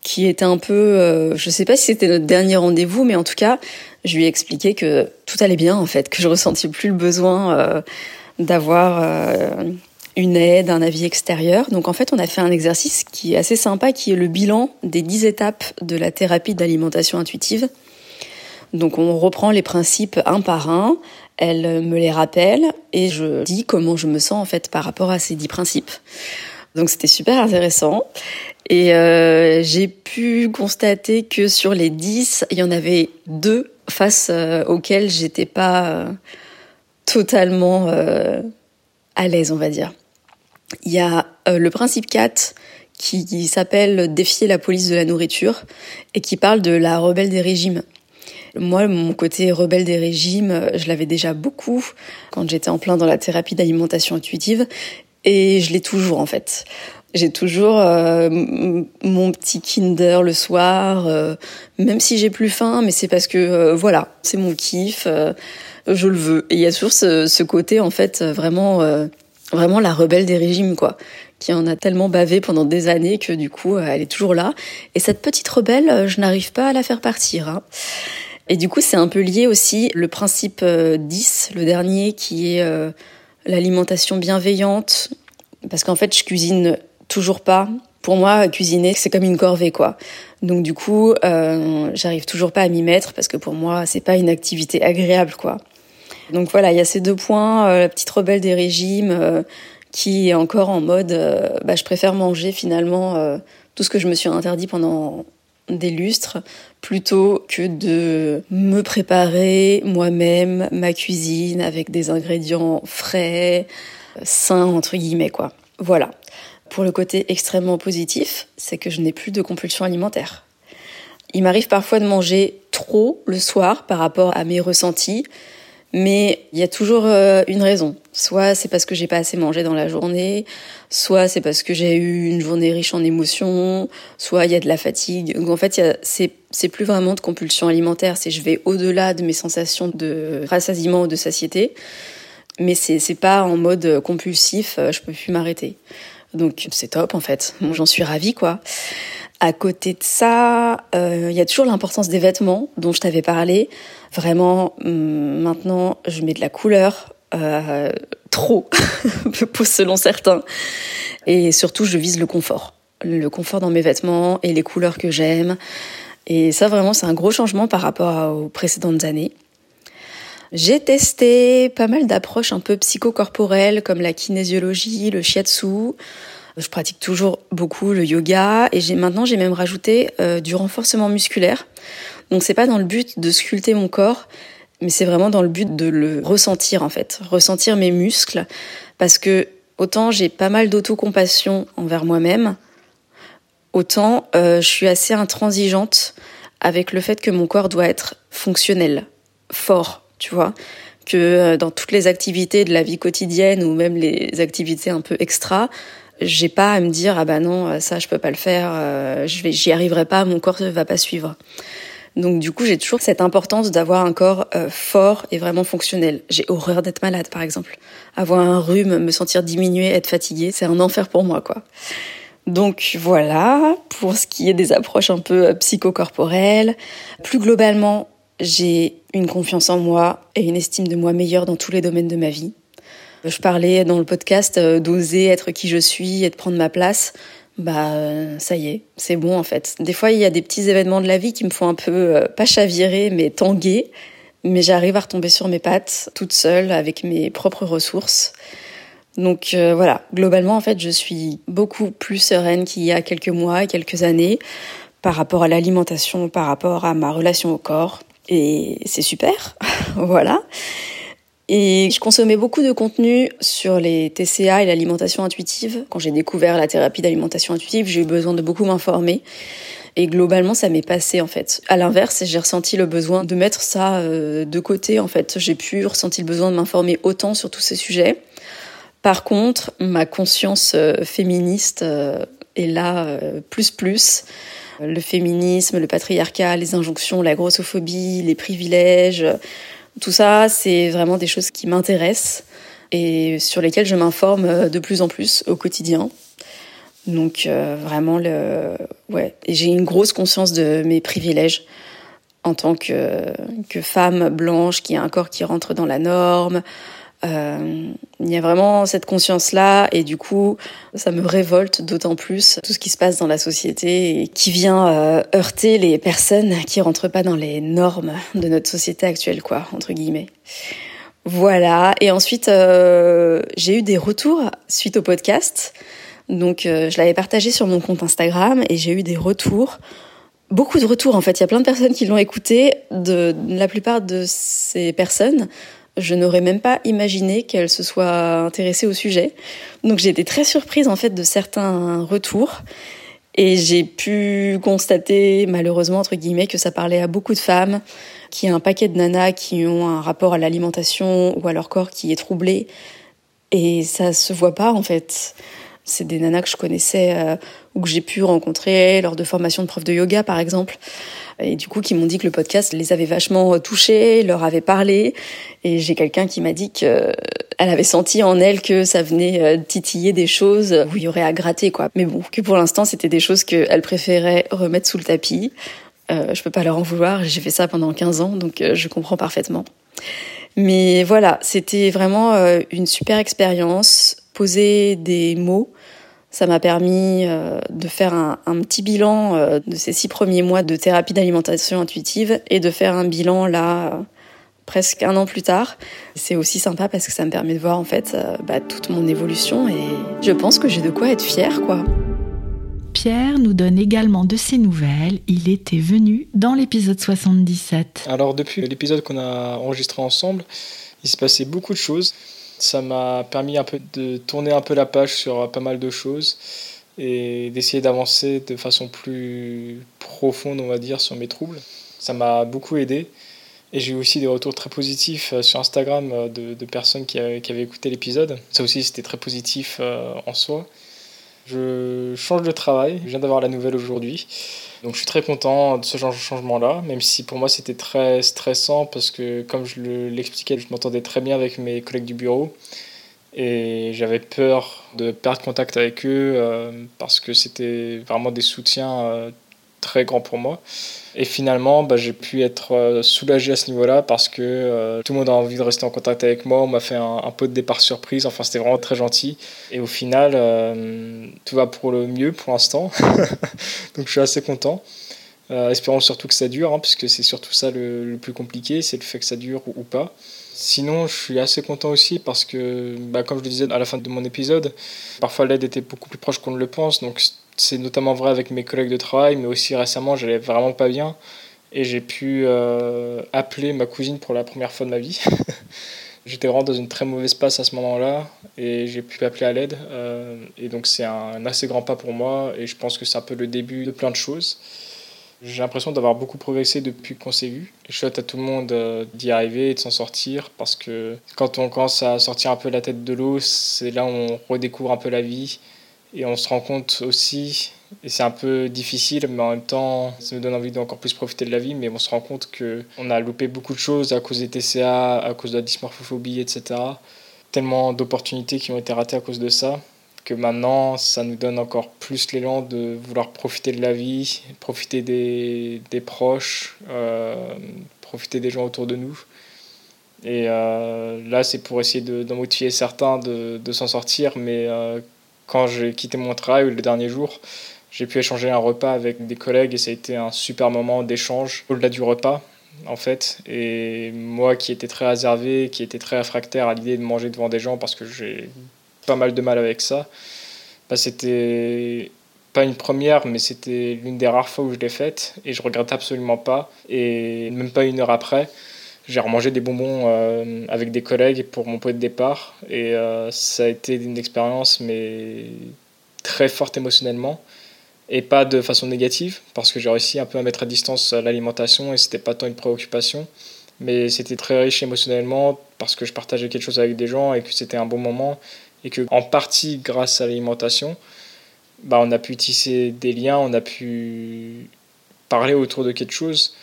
qui était un peu, je sais pas si c'était notre dernier rendez-vous, mais en tout cas, je lui ai expliqué que tout allait bien en fait, que je ressentais plus le besoin d'avoir euh, une aide, un avis extérieur. Donc en fait, on a fait un exercice qui est assez sympa, qui est le bilan des 10 étapes de la thérapie d'alimentation intuitive. Donc on reprend les principes un par un, elle me les rappelle et je dis comment je me sens en fait par rapport à ces 10 principes. Donc c'était super intéressant. Et euh, j'ai pu constater que sur les 10, il y en avait deux face euh, auxquelles j'étais pas totalement à l'aise, on va dire. Il y a le principe 4 qui s'appelle Défier la police de la nourriture et qui parle de la rebelle des régimes. Moi, mon côté rebelle des régimes, je l'avais déjà beaucoup quand j'étais en plein dans la thérapie d'alimentation intuitive et je l'ai toujours en fait. J'ai toujours euh, mon petit Kinder le soir, euh, même si j'ai plus faim, mais c'est parce que euh, voilà, c'est mon kiff, je le veux. Et il y a toujours ce, ce côté en fait vraiment, vraiment la rebelle des régimes quoi, qui en a tellement bavé pendant des années que du coup elle est toujours là. Et cette petite rebelle, je n'arrive pas à la faire partir. Hein. Et du coup c'est un peu lié aussi le principe 10, le dernier qui est l'alimentation bienveillante, parce qu'en fait je cuisine toujours pas. Pour moi, cuisiner, c'est comme une corvée, quoi. Donc du coup, euh, j'arrive toujours pas à m'y mettre parce que pour moi, c'est pas une activité agréable, quoi. Donc voilà, il y a ces deux points, euh, la petite rebelle des régimes euh, qui est encore en mode, euh, bah, je préfère manger finalement tout ce que je me suis interdit pendant des lustres plutôt que de me préparer moi-même ma cuisine avec des ingrédients frais, sains entre guillemets quoi. Voilà. Pour le côté extrêmement positif, c'est que je n'ai plus de compulsion alimentaire. Il m'arrive parfois de manger trop le soir par rapport à mes ressentis, mais il y a toujours euh, une raison. Soit c'est parce que j'ai pas assez mangé dans la journée, soit c'est parce que j'ai eu une journée riche en émotions, soit il y a de la fatigue. Donc en fait, c'est plus vraiment de compulsion alimentaire, c'est je vais au-delà de mes sensations de rassasiement ou de satiété, mais c'est pas en mode compulsif, euh, je peux plus m'arrêter. Donc c'est top en fait. J'en suis ravie quoi. À côté de ça, euh, il y a toujours l'importance des vêtements dont je t'avais parlé. Vraiment, hum, maintenant, je mets de la couleur, euh, trop, *laughs* selon certains. Et surtout, je vise le confort. Le confort dans mes vêtements et les couleurs que j'aime. Et ça, vraiment, c'est un gros changement par rapport aux précédentes années. J'ai testé pas mal d'approches un peu psychocorporelles comme la kinésiologie, le shiatsu. Je pratique toujours beaucoup le yoga et maintenant j'ai même rajouté euh, du renforcement musculaire. Donc c'est pas dans le but de sculpter mon corps, mais c'est vraiment dans le but de le ressentir en fait, ressentir mes muscles. Parce que autant j'ai pas mal d'autocompassion envers moi-même, autant euh, je suis assez intransigeante avec le fait que mon corps doit être fonctionnel, fort, tu vois. Que euh, dans toutes les activités de la vie quotidienne ou même les activités un peu extra, j'ai pas à me dire ah bah non euh, ça je peux pas le faire, euh, j'y arriverai pas, mon corps va pas suivre. Donc du coup j'ai toujours cette importance d'avoir un corps fort et vraiment fonctionnel. J'ai horreur d'être malade par exemple, avoir un rhume, me sentir diminué, être fatigué, c'est un enfer pour moi quoi. Donc voilà, pour ce qui est des approches un peu psychocorporelles. Plus globalement, j'ai une confiance en moi et une estime de moi meilleure dans tous les domaines de ma vie. Je parlais dans le podcast euh, d'oser être qui je suis et de prendre ma place. Bah euh, ça y est, c'est bon en fait. Des fois il y a des petits événements de la vie qui me font un peu euh, pas chavirer mais tanguer, mais j'arrive à retomber sur mes pattes toute seule avec mes propres ressources. Donc voilà, globalement en fait, je suis beaucoup plus sereine qu'il y a quelques mois quelques années par rapport à l'alimentation, par rapport à ma relation au corps. Et c'est super, *laughs* voilà. Et je consommais beaucoup de contenu sur les TCA et l'alimentation intuitive. Quand j'ai découvert la thérapie d'alimentation intuitive, j'ai eu besoin de beaucoup m'informer. Et globalement, ça m'est passé en fait. À l'inverse, j'ai ressenti le besoin de mettre ça euh, de côté en fait. J'ai pu ressentir le besoin de m'informer autant sur tous ces sujets. Par contre, ma conscience euh, féministe euh, est là plus plus le féminisme, le patriarcat, les injonctions, la grossophobie, les privilèges, tout ça, c'est vraiment des choses qui m'intéressent et sur lesquelles je m'informe de plus en plus au quotidien. Donc euh, vraiment le ouais, j'ai une grosse conscience de mes privilèges en tant que que femme blanche qui a un corps qui rentre dans la norme, euh, il y a vraiment cette conscience-là et du coup, ça me révolte d'autant plus tout ce qui se passe dans la société et qui vient euh, heurter les personnes qui rentrent pas dans les normes de notre société actuelle, quoi, entre guillemets. Voilà. Et ensuite, euh, j'ai eu des retours suite au podcast. Donc, je l'avais partagé sur mon compte Instagram et j'ai eu des retours beaucoup de retours en fait. Il y a plein de personnes qui l'ont écouté. De, la plupart de ces personnes Je n'aurais même pas imaginé qu'elle se soit intéressée au sujet. Donc j'ai été très surprise en fait de certains retours. Et j'ai pu constater, malheureusement, entre guillemets, que ça parlait à beaucoup de femmes, qu'il y a un paquet de nanas qui ont un rapport à l'alimentation ou à leur corps qui est troublé. Et ça se voit pas, en fait. C'est des nanas que je connaissais euh, ou que j'ai pu rencontrer lors de formations de profs de yoga, par exemple. Et du coup, qui m'ont dit que le podcast les avait vachement touchés, leur avait parlé. Et j'ai quelqu'un qui m'a dit qu'elle avait senti en elle que ça venait euh, titiller des choses où il y aurait à gratter, quoi. Mais bon, que pour l'instant, c'était des choses qu'elle préférait remettre sous le tapis. Euh, je peux pas leur en vouloir. J'ai fait ça pendant 15 ans, donc euh, je comprends parfaitement. Mais voilà, c'était vraiment euh, une super expérience. Poser des mots, ça m'a permis euh, de faire un, un petit bilan euh, de ces six premiers mois de thérapie d'alimentation intuitive et de faire un bilan là presque un an plus tard. C'est aussi sympa parce que ça me permet de voir en fait bah, toute mon évolution et je pense que j'ai de quoi être fière quoi. Pierre nous donne également de ses nouvelles. Il était venu dans l'épisode 77. Alors depuis l'épisode qu'on a enregistré ensemble, il s'est passé beaucoup de choses. Ça m'a permis un peu de tourner un peu la page sur pas mal de choses et d'essayer d'avancer de façon plus profonde, on va dire, sur mes troubles. Ça m'a beaucoup aidé. Et j'ai eu aussi des retours très positifs sur Instagram de, de personnes qui avaient écouté l'épisode. Ça aussi, c'était très positif en soi. Je change de travail, je viens d'avoir la nouvelle aujourd'hui. Donc je suis très content de ce genre de changement-là, même si pour moi c'était très stressant parce que comme je l'expliquais, je m'entendais très bien avec mes collègues du bureau et j'avais peur de perdre contact avec eux euh, parce que c'était vraiment des soutiens euh, très grands pour moi. Et finalement, bah, j'ai pu être euh, soulagé à ce niveau-là parce que euh, tout le monde a envie de rester en contact avec moi. On m'a fait un, un, pot de départ surprise. Enfin, c'était vraiment très gentil. Et au final, euh, tout va pour le mieux pour l'instant. *laughs* Donc, je suis assez content. Espérons surtout que ça dure, hein, puisque c'est surtout ça le, plus compliqué, c'est le fait que ça dure ou, pas. Sinon, je suis assez content aussi parce que, bah, comme je le disais à la fin de mon épisode, parfois l'aide était beaucoup plus proche qu'on ne le pense. Donc, c'est notamment vrai avec mes collègues de travail, mais aussi récemment, j'allais vraiment pas bien. Et j'ai pu euh, appeler ma cousine pour la première fois de ma vie. *laughs* J'étais vraiment dans une très mauvaise passe à ce moment-là et j'ai pu appeler à l'aide. Euh, et donc c'est un, un, assez grand pas pour moi et je pense que c'est un peu le début de plein de choses. J'ai l'impression d'avoir beaucoup progressé depuis qu'on s'est vu. Je souhaite à tout le monde euh, d'y arriver et de s'en sortir parce que quand on commence à sortir un peu la tête de l'eau, c'est là où on redécouvre un peu la vie et on se rend compte aussi, et c'est un peu difficile, mais en même temps, ça nous donne envie d'encore plus profiter de la vie, mais on se rend compte qu'on a loupé beaucoup de choses à cause des TCA, à cause de la dysmorphophobie, etc. Tellement d'opportunités qui ont été ratées à cause de ça, que maintenant, ça nous donne encore plus l'élan de vouloir profiter de la vie, profiter des, des proches, euh, profiter des gens autour de nous. Et euh, là, c'est pour essayer d'en de, motiver certains de, de s'en sortir, mais euh, quand j'ai quitté mon travail le dernier jour, j'ai pu échanger un repas avec des collègues et ça a été un super moment d'échange au-delà du repas en fait. Et moi qui étais très réservé, qui était très réfractaire à l'idée de manger devant des gens parce que j'ai pas mal de mal avec ça, bah c'était pas une première, mais c'était l'une des rares fois où je l'ai faite et je regrette absolument pas. Et même pas une heure après, j'ai remangé des bonbons euh, avec des collègues pour mon pot de départ et euh, ça a été une expérience mais très forte émotionnellement et pas de façon négative parce que j'ai réussi un peu à mettre à distance l'alimentation et c'était pas tant une préoccupation mais c'était très riche émotionnellement parce que je partageais quelque chose avec des gens et que c'était un bon moment et que en partie grâce à l'alimentation bah on a pu tisser des liens on a pu parler autour de quelque chose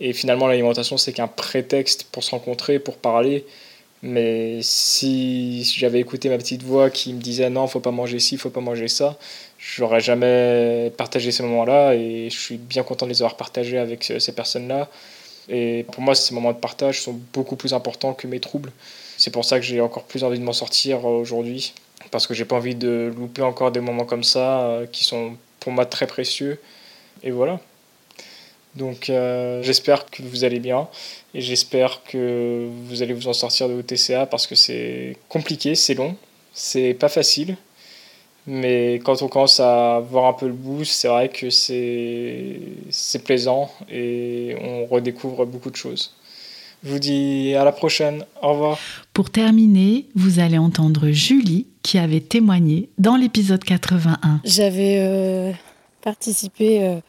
et finalement, l'alimentation, c'est qu'un prétexte pour se rencontrer, pour parler. Mais si j'avais écouté ma petite voix qui me disait non, faut pas manger ci, faut pas manger ça, j'aurais jamais partagé ces moments-là et je suis bien content de les avoir partagés avec ces personnes-là. Et pour moi, ces moments de partage sont beaucoup plus importants que mes troubles. C'est pour ça que j'ai encore plus envie de m'en sortir aujourd'hui parce que j'ai pas envie de louper encore des moments comme ça euh, qui sont pour moi très précieux. Et voilà. Donc euh, j'espère que vous allez bien et j'espère que vous allez vous en sortir de vos TCA parce que c'est compliqué, c'est long, c'est pas facile. Mais quand on commence à voir un peu le bout, c'est vrai que c'est plaisant et on redécouvre beaucoup de choses. Je vous dis à la prochaine. Au revoir. Pour terminer, vous allez entendre Julie qui avait témoigné dans l'épisode 81. J'avais euh, participé euh,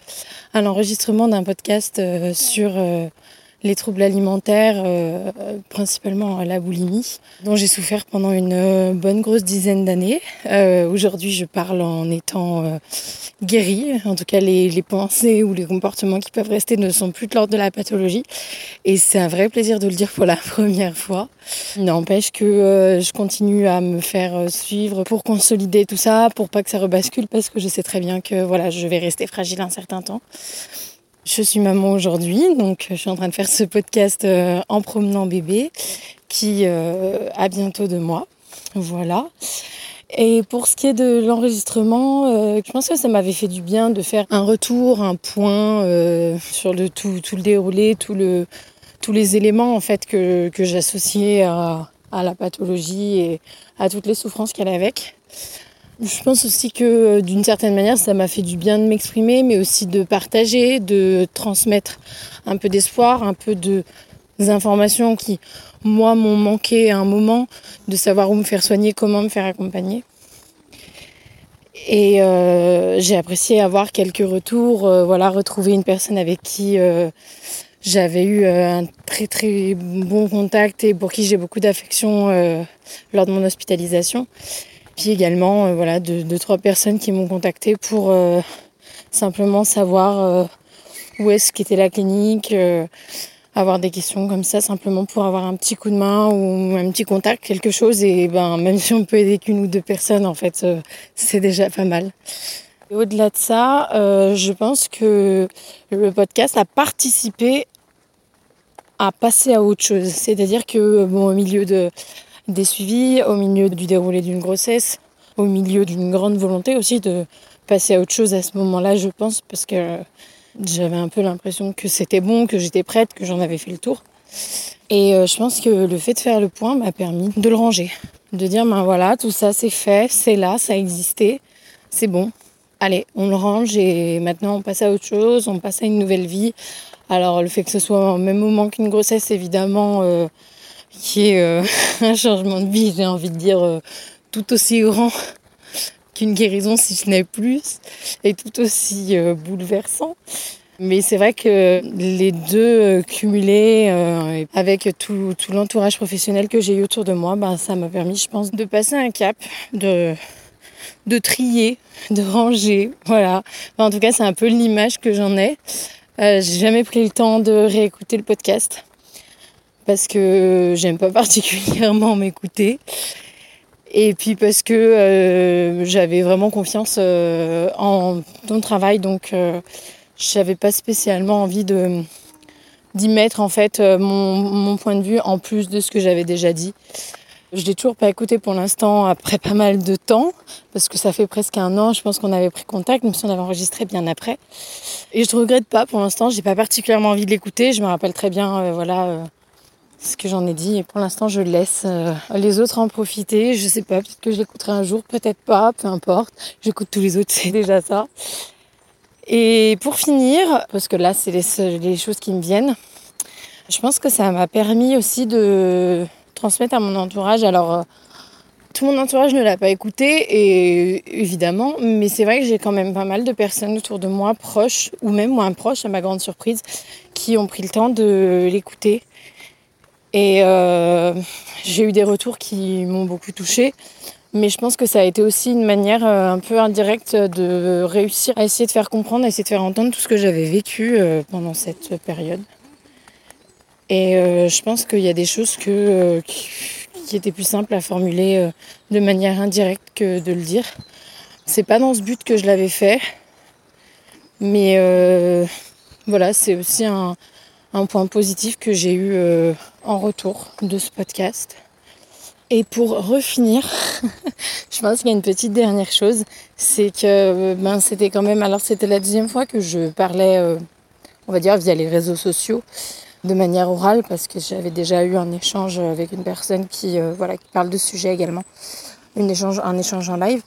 à l'enregistrement d'un podcast euh, sur les troubles alimentaires, euh, principalement la boulimie, dont j'ai souffert pendant une euh, bonne grosse dizaine d'années. Euh, Aujourd'hui, je parle en étant guérie. En tout cas, les, les, pensées ou les comportements qui peuvent rester ne sont plus de l'ordre de la pathologie. Et c'est un vrai plaisir de le dire pour la *laughs* première fois. N'empêche que je continue à me faire suivre pour consolider tout ça, pour pas que ça rebascule, parce que je sais très bien que voilà, je vais rester fragile un certain temps. Je suis maman aujourd'hui, donc je suis en train de faire ce podcast euh, en promenant bébé qui euh, a bientôt deux mois. Voilà. Et pour ce qui est de l'enregistrement, euh, je pense que ça m'avait fait du bien de faire un retour, un point euh, sur le tout, tout le déroulé, tous les éléments en fait que, que j'associais à, à la pathologie et à toutes les souffrances qu'elle a avec. Je pense aussi que d'une certaine manière, ça m'a fait du bien de m'exprimer, mais aussi de partager, de transmettre un peu d'espoir, un peu de informations qui, moi, m'ont manqué à un moment, de savoir où me faire soigner, comment me faire accompagner. Et euh, j'ai apprécié avoir quelques retours, euh, voilà, retrouver une personne avec qui euh, j'avais eu un très très bon contact et pour qui j'ai beaucoup d'affection lors de mon hospitalisation. Puis également, euh, voilà, deux, deux, trois personnes qui m'ont contacté pour euh, simplement savoir euh, où est-ce qu'était la clinique, avoir des questions comme ça, simplement pour avoir un petit coup de main ou un petit contact, quelque chose. Et ben, même si on peut aider qu'une ou deux personnes, en fait, c'est déjà pas mal. Au-delà de ça, je pense que le podcast a participé à passer à autre chose. C'est-à-dire que, bon, au milieu de des suivis, au milieu du déroulé d'une grossesse, au milieu d'une grande volonté aussi de passer à autre chose à ce moment-là, je pense, parce que j'avais un peu l'impression que c'était bon, que j'étais prête, que j'en avais fait le tour. Et euh, je pense que le fait de faire le point m'a permis de le ranger, de dire ben voilà, tout ça c'est fait, c'est là, ça a existé, c'est bon. Allez, on le range et maintenant on passe à autre chose, on passe à une nouvelle vie. Alors le fait que ce soit au même moment qu'une grossesse, évidemment, euh, qui est euh, *laughs* un changement de vie, j'ai envie de dire, euh, tout aussi grand qu'une guérison, si ce n'est plus, et tout aussi euh, bouleversant. Mais c'est vrai que les deux cumulés avec tout, tout l'entourage professionnel que j'ai eu autour de moi, ben, ça m'a permis, je pense, de passer un cap, de, de trier, de ranger. Voilà. En tout cas, c'est un peu l'image que j'en ai. J'ai jamais pris le temps de réécouter le podcast parce que j'aime pas *laughs* particulièrement m'écouter. Et puis parce que euh, j'avais vraiment confiance euh, en ton travail, donc euh, j'avais pas spécialement envie d'y mettre en fait mon, mon, point de vue en plus de ce que j'avais déjà dit. Je l'ai toujours pas écouté pour l'instant après pas mal de temps, parce que ça fait presque un an, je pense qu'on avait pris contact, même si on avait enregistré bien après. Et je ne regrette pas pour l'instant, j'ai pas particulièrement envie de l'écouter, je me rappelle très bien, voilà ce que j'en ai dit. Et pour l'instant, je laisse euh, les autres en profiter. Je sais pas, peut-être que je l'écouterai un jour, peut-être pas, peu importe. J'écoute tous les autres, *laughs* c'est déjà ça. Et pour finir, parce que là, c'est les, choses qui me viennent, je pense que ça m'a permis aussi de transmettre à mon entourage. Alors, euh, tout mon entourage ne l'a pas écouté, et évidemment, mais c'est vrai que j'ai quand même pas mal de personnes autour de moi, proches ou même moins proches, à ma grande surprise, qui ont pris le temps de l'écouter et euh, j'ai eu des retours qui m'ont beaucoup touchée. Mais je pense que ça a été aussi une manière euh, un peu indirecte de réussir à essayer de faire comprendre, à essayer de faire entendre tout ce que j'avais vécu euh, pendant cette période. Et je pense qu'il y a des choses que, qui étaient plus simples à formuler de manière indirecte que de le dire. C'est pas dans ce but que je l'avais fait. Mais voilà, c'est aussi un, un point positif que j'ai eu en retour de ce podcast. Et pour refinir, *laughs* je pense qu'il y a une petite dernière chose, c'est que ben, c'était quand même, alors c'était la deuxième fois que je parlais, euh, on va dire, via les réseaux sociaux, de manière orale, parce que j'avais déjà eu un échange avec une personne qui, euh, voilà, qui parle de ce sujet également, une échange, un échange en live.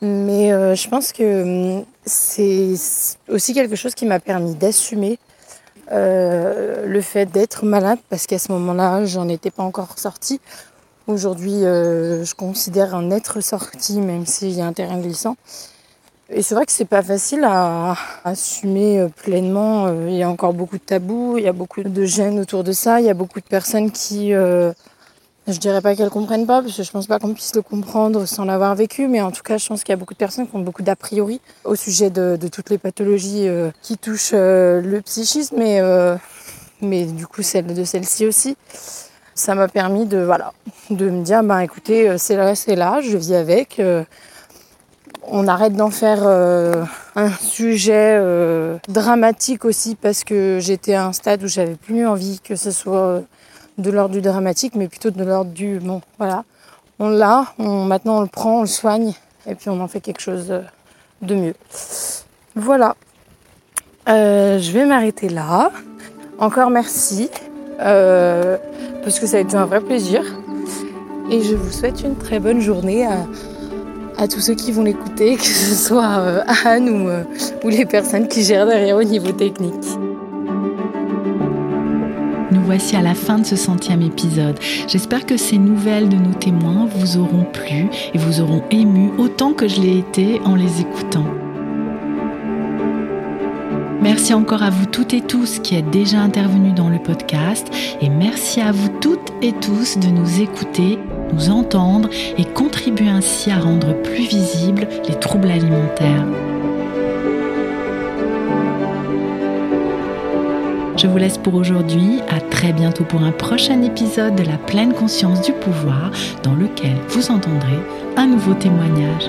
Mais euh, je pense que hum, c'est aussi quelque chose qui m'a permis d'assumer euh, le fait d'être malade, parce qu'à ce moment-là, j'en étais pas encore sortie. Aujourd'hui, euh, je considère un être sorti, même s'il y a un terrain glissant. Et c'est vrai que c'est pas facile à assumer euh, pleinement. Il y a encore beaucoup de tabous, il y a beaucoup de gêne autour de ça, il y a beaucoup de personnes qui je dirais pas qu'elles comprennent pas, parce que je pense pas qu'on puisse le comprendre sans l'avoir vécu, mais en tout cas, je pense qu'il y a beaucoup de personnes qui ont beaucoup d'a priori au sujet de, toutes les pathologies euh, qui touchent euh, le psychisme, mais, euh, mais du coup, celle de celle-ci aussi. Ça m'a permis de, voilà, de me dire, ben écoutez, c'est là, c'est là, je vis avec. on arrête d'en faire un sujet dramatique aussi parce que j'étais à un stade où j'avais plus envie que ce soit de l'ordre du dramatique, mais plutôt de l'ordre du bon, voilà, on l'a, maintenant on le prend, on le soigne, et puis on en fait quelque chose de mieux. Voilà. Euh, je vais m'arrêter là. Encore merci, euh, parce que ça a été un vrai plaisir. Et je vous souhaite une très bonne journée à, tous ceux qui vont l'écouter, *laughs* que ce soit euh, Anne ou les personnes qui gèrent derrière au niveau technique voici à la fin de ce centième épisode. J'espère que ces nouvelles de nos témoins vous auront plu et vous auront ému autant que je l'ai été en les écoutant. Merci encore à vous toutes et tous qui êtes déjà intervenus dans le podcast et merci à vous toutes et tous de nous écouter, nous entendre et contribuer ainsi à rendre plus visibles les troubles alimentaires. Je vous laisse pour aujourd'hui. À très bientôt pour un prochain épisode de la pleine conscience du pouvoir dans lequel vous entendrez un nouveau témoignage.